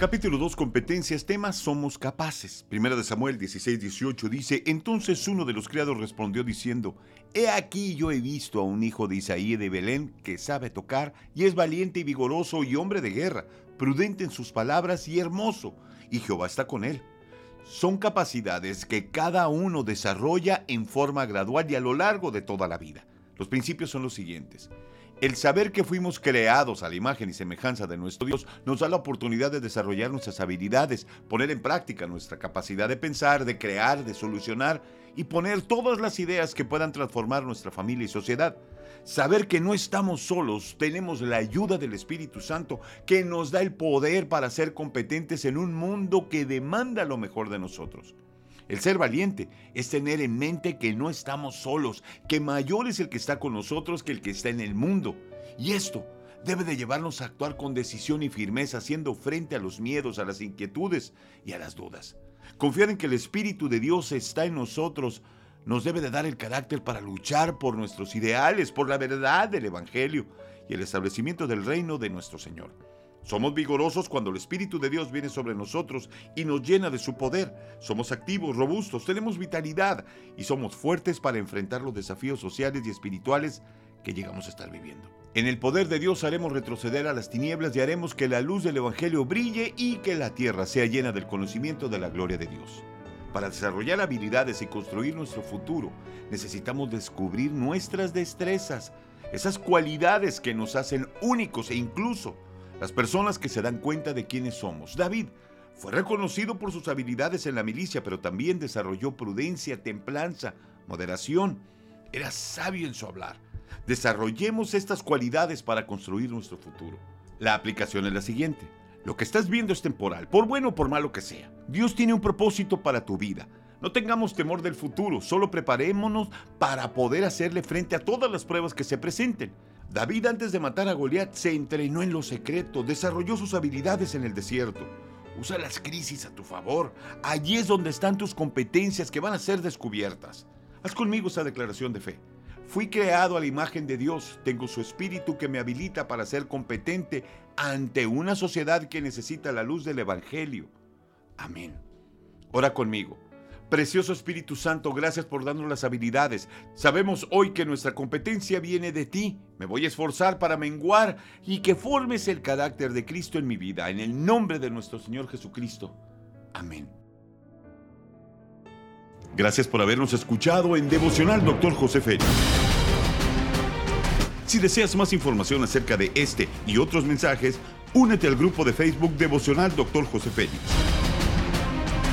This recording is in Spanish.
Capítulo 2, competencias, temas, somos capaces. Primera de Samuel 16, 18 dice, entonces uno de los criados respondió diciendo, He aquí yo he visto a un hijo de Isaí de Belén que sabe tocar y es valiente y vigoroso y hombre de guerra, prudente en sus palabras y hermoso, y Jehová está con él. Son capacidades que cada uno desarrolla en forma gradual y a lo largo de toda la vida. Los principios son los siguientes. El saber que fuimos creados a la imagen y semejanza de nuestro Dios nos da la oportunidad de desarrollar nuestras habilidades, poner en práctica nuestra capacidad de pensar, de crear, de solucionar y poner todas las ideas que puedan transformar nuestra familia y sociedad. Saber que no estamos solos, tenemos la ayuda del Espíritu Santo que nos da el poder para ser competentes en un mundo que demanda lo mejor de nosotros. El ser valiente es tener en mente que no estamos solos, que mayor es el que está con nosotros que el que está en el mundo. Y esto debe de llevarnos a actuar con decisión y firmeza, haciendo frente a los miedos, a las inquietudes y a las dudas. Confiar en que el Espíritu de Dios está en nosotros nos debe de dar el carácter para luchar por nuestros ideales, por la verdad del Evangelio y el establecimiento del reino de nuestro Señor. Somos vigorosos cuando el Espíritu de Dios viene sobre nosotros y nos llena de su poder. Somos activos, robustos, tenemos vitalidad y somos fuertes para enfrentar los desafíos sociales y espirituales que llegamos a estar viviendo. En el poder de Dios haremos retroceder a las tinieblas y haremos que la luz del Evangelio brille y que la tierra sea llena del conocimiento de la gloria de Dios. Para desarrollar habilidades y construir nuestro futuro, necesitamos descubrir nuestras destrezas, esas cualidades que nos hacen únicos e incluso las personas que se dan cuenta de quiénes somos. David fue reconocido por sus habilidades en la milicia, pero también desarrolló prudencia, templanza, moderación. Era sabio en su hablar. Desarrollemos estas cualidades para construir nuestro futuro. La aplicación es la siguiente. Lo que estás viendo es temporal, por bueno o por malo que sea. Dios tiene un propósito para tu vida. No tengamos temor del futuro, solo preparémonos para poder hacerle frente a todas las pruebas que se presenten. David antes de matar a Goliat se entrenó en lo secreto, desarrolló sus habilidades en el desierto. Usa las crisis a tu favor. Allí es donde están tus competencias que van a ser descubiertas. Haz conmigo esa declaración de fe. Fui creado a la imagen de Dios. Tengo su espíritu que me habilita para ser competente ante una sociedad que necesita la luz del Evangelio. Amén. Ora conmigo. Precioso Espíritu Santo, gracias por darnos las habilidades. Sabemos hoy que nuestra competencia viene de ti. Me voy a esforzar para menguar y que formes el carácter de Cristo en mi vida. En el nombre de nuestro Señor Jesucristo. Amén. Gracias por habernos escuchado en Devocional Dr. José Félix. Si deseas más información acerca de este y otros mensajes, únete al grupo de Facebook Devocional Dr. José Félix.